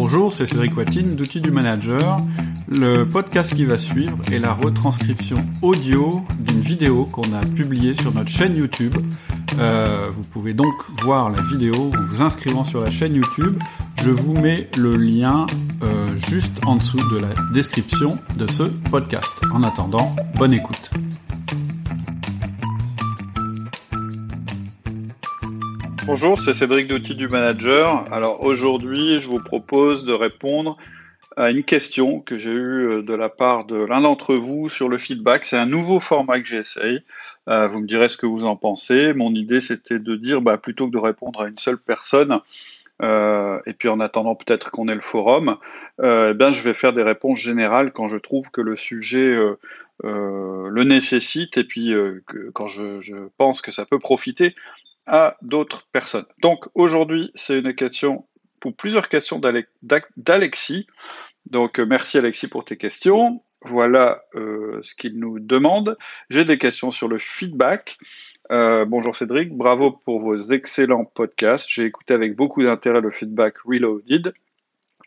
Bonjour, c'est Cédric Watine d'Outils du Manager. Le podcast qui va suivre est la retranscription audio d'une vidéo qu'on a publiée sur notre chaîne YouTube. Euh, vous pouvez donc voir la vidéo en vous inscrivant sur la chaîne YouTube. Je vous mets le lien euh, juste en dessous de la description de ce podcast. En attendant, bonne écoute. Bonjour, c'est Cédric d'Outils du Manager. Alors aujourd'hui, je vous propose de répondre à une question que j'ai eue euh, de la part de l'un d'entre vous sur le feedback. C'est un nouveau format que j'essaye. Euh, vous me direz ce que vous en pensez. Mon idée, c'était de dire, bah, plutôt que de répondre à une seule personne, euh, et puis en attendant peut-être qu'on ait le forum, eh bien, je vais faire des réponses générales quand je trouve que le sujet le nécessite et puis quand je, pense que ça peut profiter à d'autres personnes. Donc aujourd'hui, c'est une question pour plusieurs questions d'Alexis. Donc euh, merci Alexis pour tes questions. Voilà euh, ce qu'il nous demande. J'ai des questions sur le feedback. Euh, bonjour Cédric, bravo pour vos excellents podcasts. J'ai écouté avec beaucoup d'intérêt le feedback Reloaded.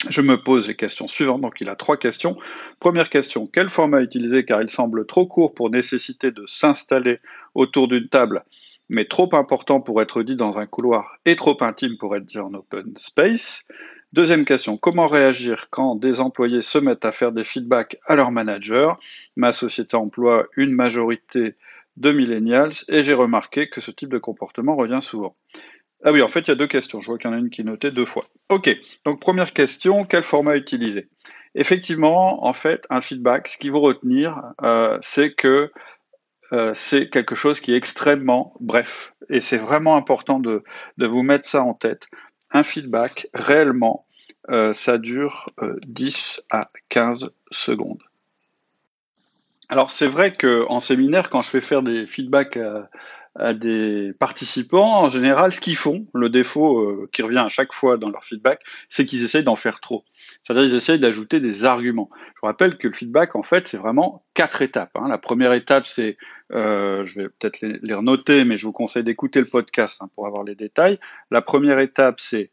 Je me pose les questions suivantes. Donc il a trois questions. Première question, quel format utiliser car il semble trop court pour nécessiter de s'installer autour d'une table mais trop important pour être dit dans un couloir et trop intime pour être dit en open space. Deuxième question, comment réagir quand des employés se mettent à faire des feedbacks à leur manager Ma société emploie une majorité de millennials et j'ai remarqué que ce type de comportement revient souvent. Ah oui, en fait, il y a deux questions. Je vois qu'il y en a une qui est notée deux fois. Ok, donc première question, quel format utiliser? Effectivement, en fait, un feedback, ce qu'il faut retenir, euh, c'est que euh, c'est quelque chose qui est extrêmement bref. Et c'est vraiment important de, vous mettre ça en tête. Un feedback, réellement, euh, ça dure 10 euh, à 15 secondes. Alors c'est vrai qu'en séminaire, quand je fais faire des feedbacks à des participants, en général, ce qu'ils font, le défaut euh, qui revient à chaque fois dans leur feedback, c'est qu'ils essayent d'en faire trop. C'est-à-dire qu'ils essayent d'ajouter des arguments. Je vous rappelle que le feedback, en fait, c'est vraiment quatre étapes. Hein. La première étape, c'est, euh, je vais peut-être les, les, renoter, mais je vous conseille d'écouter le podcast hein, pour avoir les détails. La première étape, c'est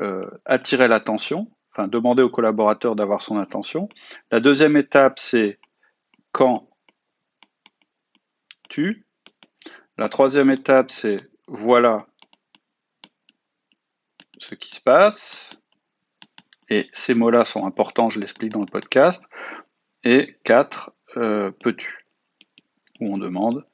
euh, attirer l'attention, enfin demander au collaborateur d'avoir son attention. La deuxième étape, c'est quand tu la troisième étape, c'est voilà ce qui se passe. Et ces mots-là sont importants, je l'explique dans le podcast. Et quatre, euh, peux-tu? Où on demande,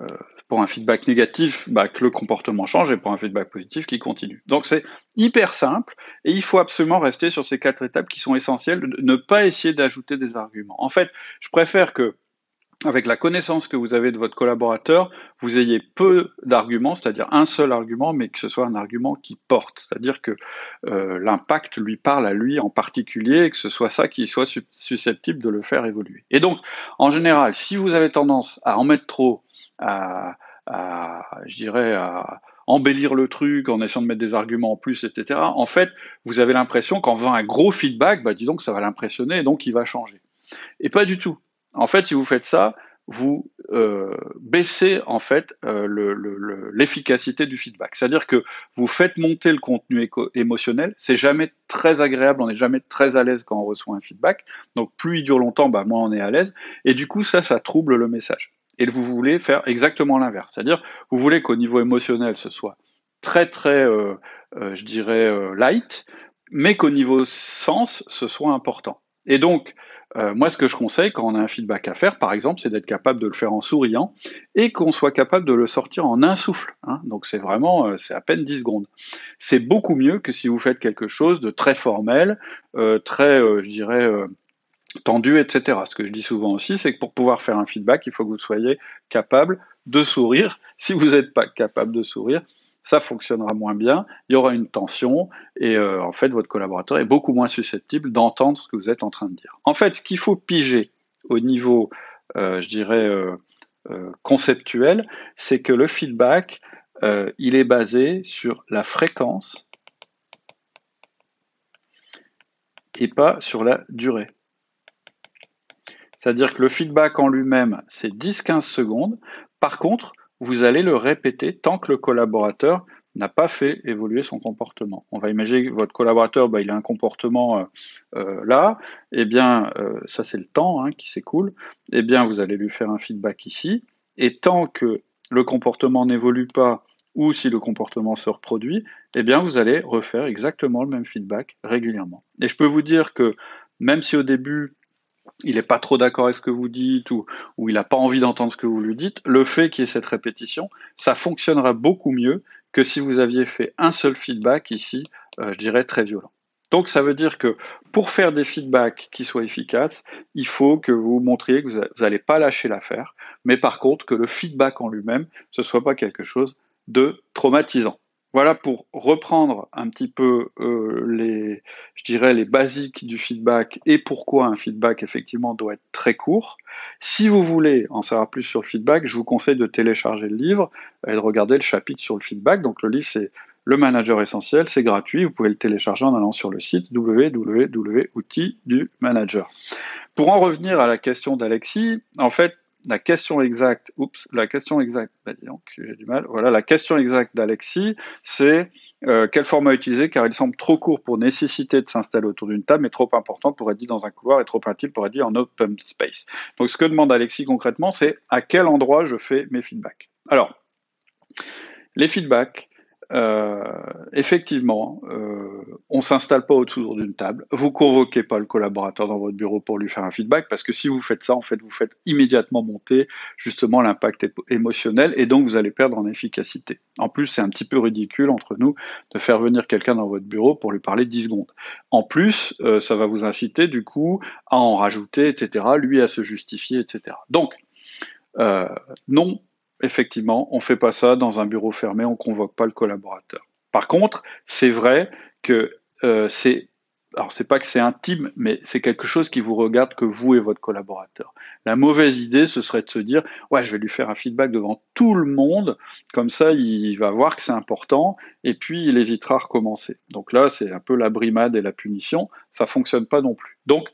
euh, pour un feedback négatif, bah, que le comportement change, et pour un feedback positif, qu'il continue. Donc c'est hyper simple, et il faut absolument rester sur ces quatre étapes qui sont essentielles, ne pas essayer d'ajouter des arguments. En fait, je préfère que avec la connaissance que vous avez de votre collaborateur, vous ayez peu d'arguments, c'est-à-dire un seul argument, mais que ce soit un argument qui porte, c'est-à-dire que euh, l'impact lui parle à lui en particulier, et que ce soit ça qui soit susceptible de le faire évoluer. Et donc, en général, si vous avez tendance à en mettre trop, à, je dirais, à embellir le truc en essayant de mettre des arguments en plus, etc., en fait, vous avez l'impression qu'en faisant un gros feedback, bah, dis donc, ça va l'impressionner, et donc il va changer. Et pas du tout. En fait, si vous faites ça, vous euh, baissez en fait euh, l'efficacité du feedback. C'est-à-dire que vous faites monter le contenu émotionnel. C'est jamais très agréable. On n'est jamais très à l'aise quand on reçoit un feedback. Donc plus il dure longtemps, bah, moins on est à l'aise. Et du coup, ça, ça trouble le message. Et vous voulez faire exactement l'inverse. C'est-à-dire, vous voulez qu'au niveau émotionnel, ce soit très très, euh, je dirais, light, mais qu'au niveau sens, ce soit important. Et donc, euh, moi, ce que je conseille quand on a un feedback à faire, par exemple, c'est d'être capable de le faire en souriant et qu'on soit capable de le sortir en un souffle. Hein. Donc, c'est vraiment, euh, c'est à peine 10 secondes. C'est beaucoup mieux que si vous faites quelque chose de très formel, euh, très, je dirais, tendu, etc. Ce que je dis souvent aussi, c'est que pour pouvoir faire un feedback, il faut que vous soyez capable de sourire. Si vous n'êtes pas capable de sourire, ça fonctionnera moins bien, il y aura une tension et euh, en fait votre collaborateur est beaucoup moins susceptible d'entendre ce que vous êtes en train de dire. En fait, ce qu'il faut piger au niveau, euh, je dirais, euh, conceptuel, c'est que le feedback, il est basé sur la fréquence et pas sur la durée. C'est-à-dire que le feedback en lui-même, c'est 10-15 secondes. Par contre, vous allez le répéter tant que le collaborateur n'a pas fait évoluer son comportement. On va imaginer que votre collaborateur, bah, il a un comportement euh, euh, là, eh bien, euh, ça c'est le temps hein, qui s'écoule, eh bien, vous allez lui faire un feedback ici, et tant que le comportement n'évolue pas, ou si le comportement se reproduit, eh bien, vous allez refaire exactement le même feedback régulièrement. Et je peux vous dire que même si au début, il n'est pas trop d'accord avec ce que vous dites ou, il n'a pas envie d'entendre ce que vous lui dites, le fait qu'il y ait cette répétition, ça fonctionnera beaucoup mieux que si vous aviez fait un seul feedback ici, euh, je dirais très violent. Donc ça veut dire que pour faire des feedbacks qui soient efficaces, il faut que vous montriez que vous n'allez pas lâcher l'affaire, mais par contre que le feedback en lui-même, ce soit pas quelque chose de traumatisant. Voilà pour reprendre un petit peu euh, les, je dirais, les basiques du feedback et pourquoi un feedback effectivement doit être très court. Si vous voulez en savoir plus sur le feedback, je vous conseille de télécharger le livre et de regarder le chapitre sur le feedback. Donc le livre c'est le manager essentiel, c'est gratuit. Vous pouvez le télécharger en allant sur le site www.outils du manager. Pour en revenir à la question d'Alexis, en fait, la question exacte, oups, la question exacte, bah j'ai du mal. Voilà, la question exacte d'Alexis, c'est euh, quel format utiliser car il semble trop court pour nécessiter de s'installer autour d'une table, mais trop important pour être dit dans un couloir et trop intime pour être dit en open space. Donc ce que demande Alexis concrètement, c'est à quel endroit je fais mes feedbacks. Alors, les feedbacks, euh, effectivement, euh, on s'installe pas autour d'une table. Vous convoquez pas le collaborateur dans votre bureau pour lui faire un feedback, parce que si vous faites ça, en fait, vous faites immédiatement monter justement l'impact émotionnel, et donc vous allez perdre en efficacité. En plus, c'est un petit peu ridicule entre nous de faire venir quelqu'un dans votre bureau pour lui parler 10 secondes. En plus, euh, ça va vous inciter du coup à en rajouter, etc. Lui à se justifier, etc. Donc, euh, non, effectivement, on fait pas ça dans un bureau fermé, on convoque pas le collaborateur. Par contre, c'est vrai que euh, c'est alors c'est pas que c'est intime, mais c'est quelque chose qui vous regarde que vous et votre collaborateur. La mauvaise idée, ce serait de se dire, ouais, je vais lui faire un feedback devant tout le monde, comme ça, il va voir que c'est important, et puis il hésitera à recommencer. Donc là, c'est un peu la brimade et la punition, ça fonctionne pas non plus. Donc,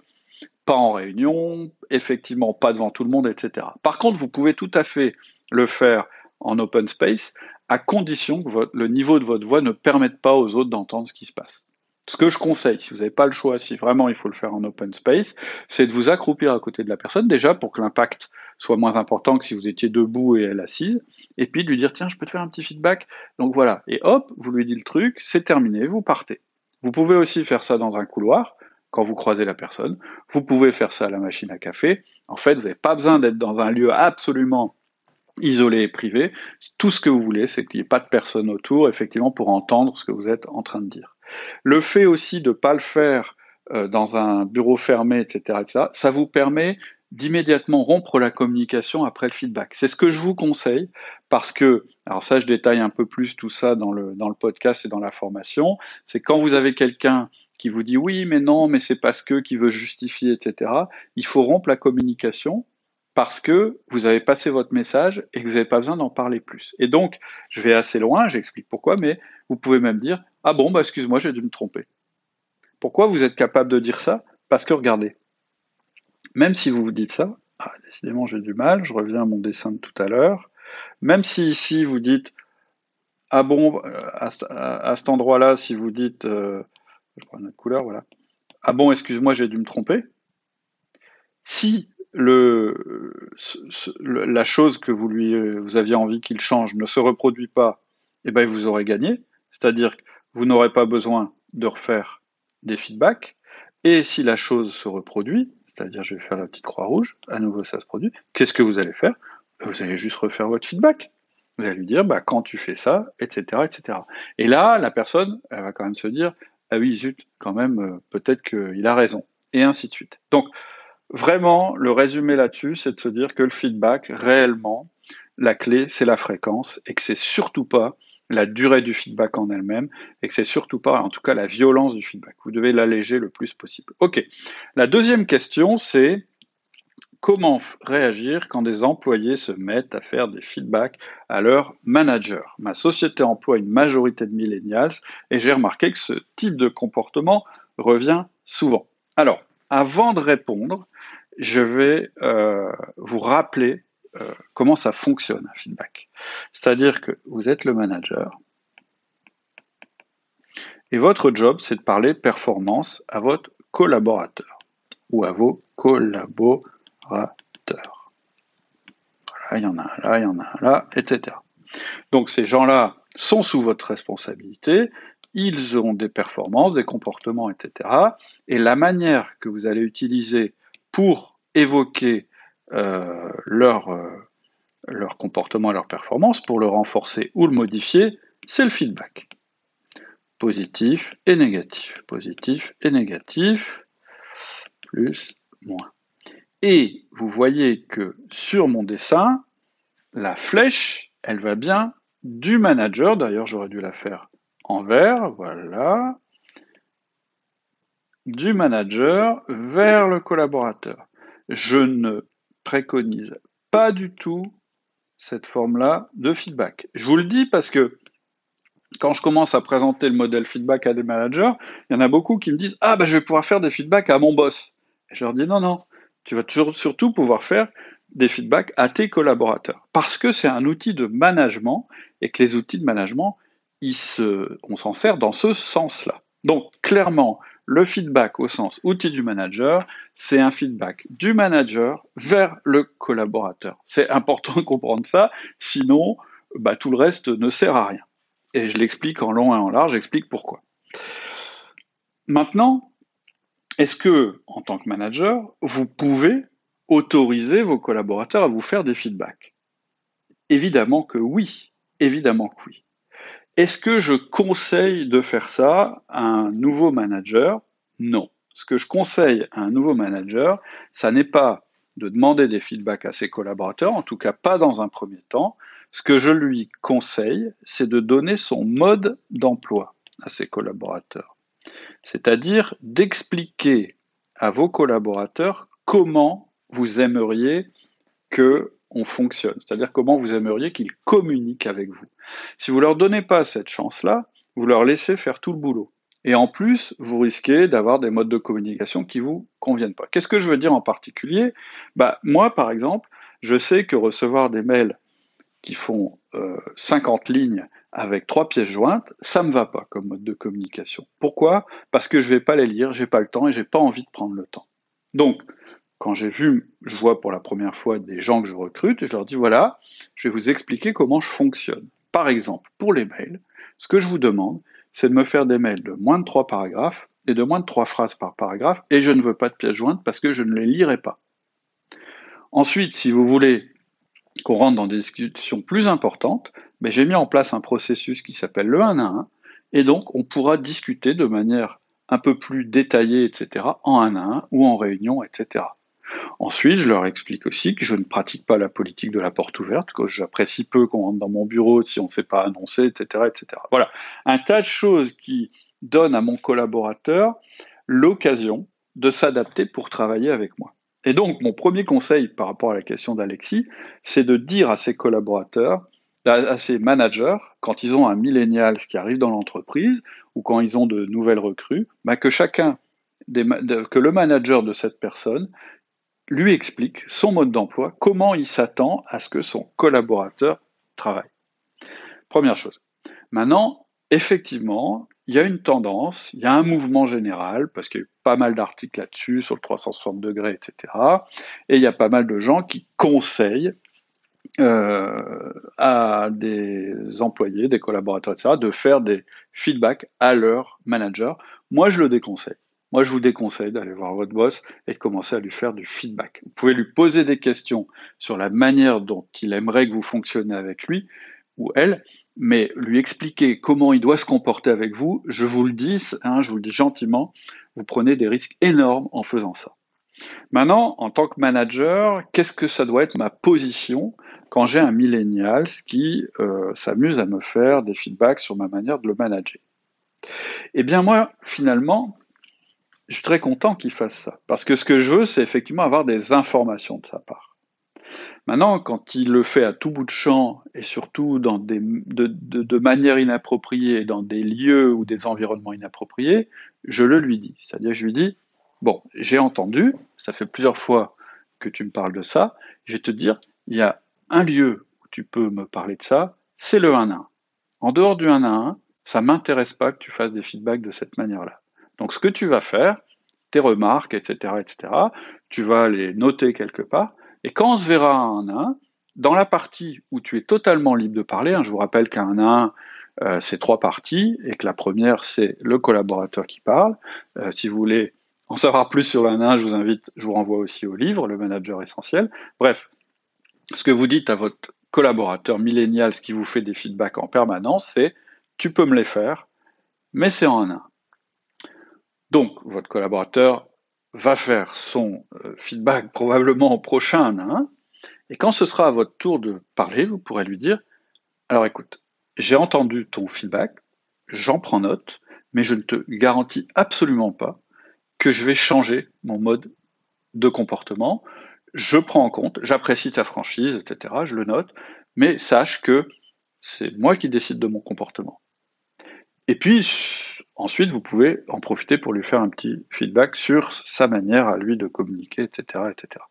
pas en réunion, effectivement, pas devant tout le monde, etc. Par contre, vous pouvez tout à fait le faire en open space, à condition que le niveau de votre voix ne permette pas aux autres d'entendre ce qui se passe. Ce que je conseille, si vous n'avez pas le choix, si vraiment il faut le faire en open space, c'est de vous accroupir à côté de la personne, déjà pour que l'impact soit moins important que si vous étiez debout et elle assise, et puis de lui dire, tiens, je peux te faire un petit feedback. Donc voilà, et hop, vous lui dites le truc, c'est terminé, vous partez. Vous pouvez aussi faire ça dans un couloir, quand vous croisez la personne. Vous pouvez faire ça à la machine à café. En fait, vous n'avez pas besoin d'être dans un lieu absolument isolé et privé. Tout ce que vous voulez, c'est qu'il n'y ait pas de personne autour, effectivement, pour entendre ce que vous êtes en train de dire. Le fait aussi de ne pas le faire euh, dans un bureau fermé, etc., etc., ça vous permet d'immédiatement rompre la communication après le feedback. C'est ce que je vous conseille parce que, alors ça je détaille un peu plus tout ça dans le, dans le podcast et dans la formation, c'est quand vous avez quelqu'un qui vous dit oui mais non mais c'est parce que qui veut justifier etc. Il faut rompre la communication parce que vous avez passé votre message et que vous n'avez pas besoin d'en parler plus. Et donc, je vais assez loin, j'explique pourquoi, mais vous pouvez même dire Ah bon, bah excuse-moi, j'ai dû me tromper. Pourquoi vous êtes capable de dire ça? Parce que regardez, même si vous vous dites ça, ah, décidément j'ai du mal, je reviens à mon dessin de tout à l'heure, même si ici vous dites Ah bon, euh, à, cet endroit-là, si vous dites, euh, je prends une autre couleur, voilà, Ah bon, excuse-moi, j'ai dû me tromper. Si le, la chose que vous lui vous aviez envie qu'il change ne se reproduit pas, eh ben vous aurez gagné. C'est-à-dire que vous n'aurez pas besoin de refaire des feedbacks. Et si la chose se reproduit, c'est-à-dire je vais faire la petite croix rouge, à nouveau ça se produit, qu'est-ce que vous allez faire? Vous allez juste refaire votre feedback. Vous allez lui dire, bah, quand tu fais ça, etc., etc. Et là, la personne, elle va quand même se dire, ah oui, zut, quand même, euh, peut-être qu'il a raison. Et ainsi de suite. Donc, Vraiment, le résumé là-dessus, c'est de se dire que le feedback, réellement, la clé, c'est la fréquence et que c'est surtout pas la durée du feedback en elle-même et que c'est surtout pas, en tout cas, la violence du feedback. Vous devez l'alléger le plus possible. Ok. La deuxième question, c'est comment réagir quand des employés se mettent à faire des feedbacks à leur manager? Ma société emploie une majorité de millennials et j'ai remarqué que ce type de comportement revient souvent. Alors, avant de répondre, je vais euh, vous rappeler euh, comment ça fonctionne un feedback. C'est-à-dire que vous êtes le manager, Et votre job, c'est de parler performance à votre collaborateur ou à vos collaborateurs. Voilà, il y en a un là, il y en a un là, etc. Donc ces gens-là sont sous votre responsabilité, ils ont des performances, des comportements, etc. Et la manière que vous allez utiliser pour évoquer euh, leur, euh, leur comportement et leur performance, pour le renforcer ou le modifier, c'est le feedback. Positif et négatif. Positif et négatif. Plus, moins. Et vous voyez que sur mon dessin, la flèche, elle va bien du manager. D'ailleurs, j'aurais dû la faire en vert. Voilà. Du manager vers le collaborateur. Je ne préconise pas du tout cette forme-là de feedback. Je vous le dis parce que quand je commence à présenter le modèle feedback à des managers, il y en a beaucoup qui me disent Ah, ben je vais pouvoir faire des feedbacks à mon boss. Je leur dis Non, non, tu vas toujours, surtout pouvoir faire des feedbacks à tes collaborateurs. Parce que c'est un outil de management et que les outils de management, on s'en sert dans ce sens-là. Donc, clairement, le feedback au sens outil du manager, c'est un feedback du manager vers le collaborateur. C'est important de comprendre ça, sinon bah, tout le reste ne sert à rien. Et je l'explique en long et en large, j'explique pourquoi. Maintenant, est-ce que, en tant que manager, vous pouvez autoriser vos collaborateurs à vous faire des feedbacks? Évidemment que oui, évidemment que oui. Est-ce que je conseille de faire ça à un nouveau manager? Non. Ce que je conseille à un nouveau manager, ça n'est pas de demander des feedbacks à ses collaborateurs, en tout cas pas dans un premier temps. Ce que je lui conseille, c'est de donner son mode d'emploi à ses collaborateurs. C'est-à-dire d'expliquer à vos collaborateurs comment vous aimeriez que on fonctionne, c'est-à-dire comment vous aimeriez qu'ils communiquent avec vous. Si vous leur donnez pas cette chance-là, vous leur laissez faire tout le boulot. Et en plus, vous risquez d'avoir des modes de communication qui vous conviennent pas. Qu'est-ce que je veux dire en particulier? Bah, Moi, par exemple, je sais que recevoir des mails qui font 50 euh, lignes avec trois pièces jointes, ça me va pas comme mode de communication. Pourquoi? Parce que je vais pas les lire, j'ai pas le temps et j'ai pas envie de prendre le temps. Donc, quand j'ai vu, je vois pour la première fois des gens que je recrute, je leur dis voilà, je vais vous expliquer comment je fonctionne. Par exemple, pour les mails, ce que je vous demande, c'est de me faire des mails de moins de trois paragraphes et de moins de trois phrases par paragraphe, et je ne veux pas de pièces jointes parce que je ne les lirai pas. Ensuite, si vous voulez qu'on rentre dans des discussions plus importantes, ben j'ai mis en place un processus qui s'appelle le 1 à 1, et donc on pourra discuter de manière un peu plus détaillée, etc., en 1 à 1 ou en réunion, etc. Ensuite, je leur explique aussi que je ne pratique pas la politique de la porte ouverte, que j'apprécie peu qu'on rentre dans mon bureau si on ne sait pas annoncer, etc., etc. Voilà, un tas de choses qui donnent à mon collaborateur l'occasion de s'adapter pour travailler avec moi. Et donc, mon premier conseil par rapport à la question d'Alexis, c'est de dire à ses collaborateurs, à ses managers, quand ils ont un millénial qui arrive dans l'entreprise ou quand ils ont de nouvelles recrues, bah, que chacun, que le manager de cette personne lui explique son mode d'emploi, comment il s'attend à ce que son collaborateur travaille. Première chose. Maintenant, effectivement, il y a une tendance, il y a un mouvement général, parce qu'il y a eu pas mal d'articles là-dessus, sur le 360 degrés, etc. Et il y a pas mal de gens qui conseillent euh, à des employés, des collaborateurs, etc., de faire des feedbacks à leur manager. Moi, je le déconseille. Moi, je vous déconseille d'aller voir votre boss et de commencer à lui faire du feedback. Vous pouvez lui poser des questions sur la manière dont il aimerait que vous fonctionnez avec lui ou elle, mais lui expliquer comment il doit se comporter avec vous, je vous le dis, hein, je vous le dis gentiment, vous prenez des risques énormes en faisant ça. Maintenant, en tant que manager, qu'est-ce que ça doit être ma position quand j'ai un millénial qui euh, s'amuse à me faire des feedbacks sur ma manière de le manager? Eh bien moi, finalement, je suis très content qu'il fasse ça. Parce que ce que je veux, c'est effectivement avoir des informations de sa part. Maintenant, quand il le fait à tout bout de champ et surtout de, manière inappropriée, dans des lieux ou des environnements inappropriés, je le lui dis. C'est-à-dire, je lui dis, bon, j'ai entendu, ça fait plusieurs fois que tu me parles de ça, je vais te dire, il y a un lieu où tu peux me parler de ça, c'est le 1 à 1. En dehors du 1 à 1, ça m'intéresse pas que tu fasses des feedbacks de cette manière-là. Donc ce que tu vas faire, tes remarques, etc., etc., tu vas les noter quelque part, et quand on se verra un à un, dans la partie où tu es totalement libre de parler, hein, je vous rappelle qu'un à un, euh, c'est trois parties, et que la première, c'est le collaborateur qui parle. Euh, si vous voulez en savoir plus sur l'un à un, je vous invite, je vous renvoie aussi au livre, Le Manager Essentiel. Bref, ce que vous dites à votre collaborateur millénial, ce qui vous fait des feedbacks en permanence, c'est tu peux me les faire, mais c'est en un. Donc, votre collaborateur va faire son euh, feedback probablement au prochain un, et quand ce sera à votre tour de parler, vous pourrez lui dire, alors écoute, j'ai entendu ton feedback, j'en prends note, mais je ne te garantis absolument pas que je vais changer mon mode de comportement. Je prends en compte, j'apprécie ta franchise, etc., je le note, mais sache que c'est moi qui décide de mon comportement. Et puis, ensuite, vous pouvez en profiter pour lui faire un petit feedback sur sa manière à lui de communiquer, etc., etc.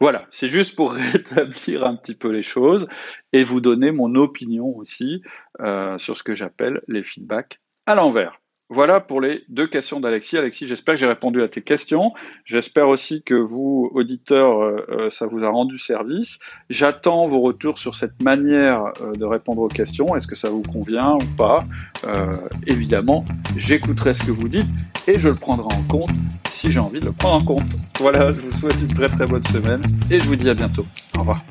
Voilà, c'est juste pour rétablir un petit peu les choses et vous donner mon opinion aussi euh, sur ce que j'appelle les feedbacks à l'envers. Voilà pour les deux questions d'Alexis. Alexis, j'espère que j'ai répondu à tes questions. J'espère aussi que vous, auditeurs, euh, euh, ça vous a rendu service. J'attends vos retours sur cette manière de répondre aux questions. Est-ce que ça vous convient ou pas? Évidemment, j'écouterai ce que vous dites et je le prendrai en compte si j'ai envie de le prendre en compte. Voilà, je vous souhaite une très très bonne semaine et je vous dis à bientôt. Au revoir.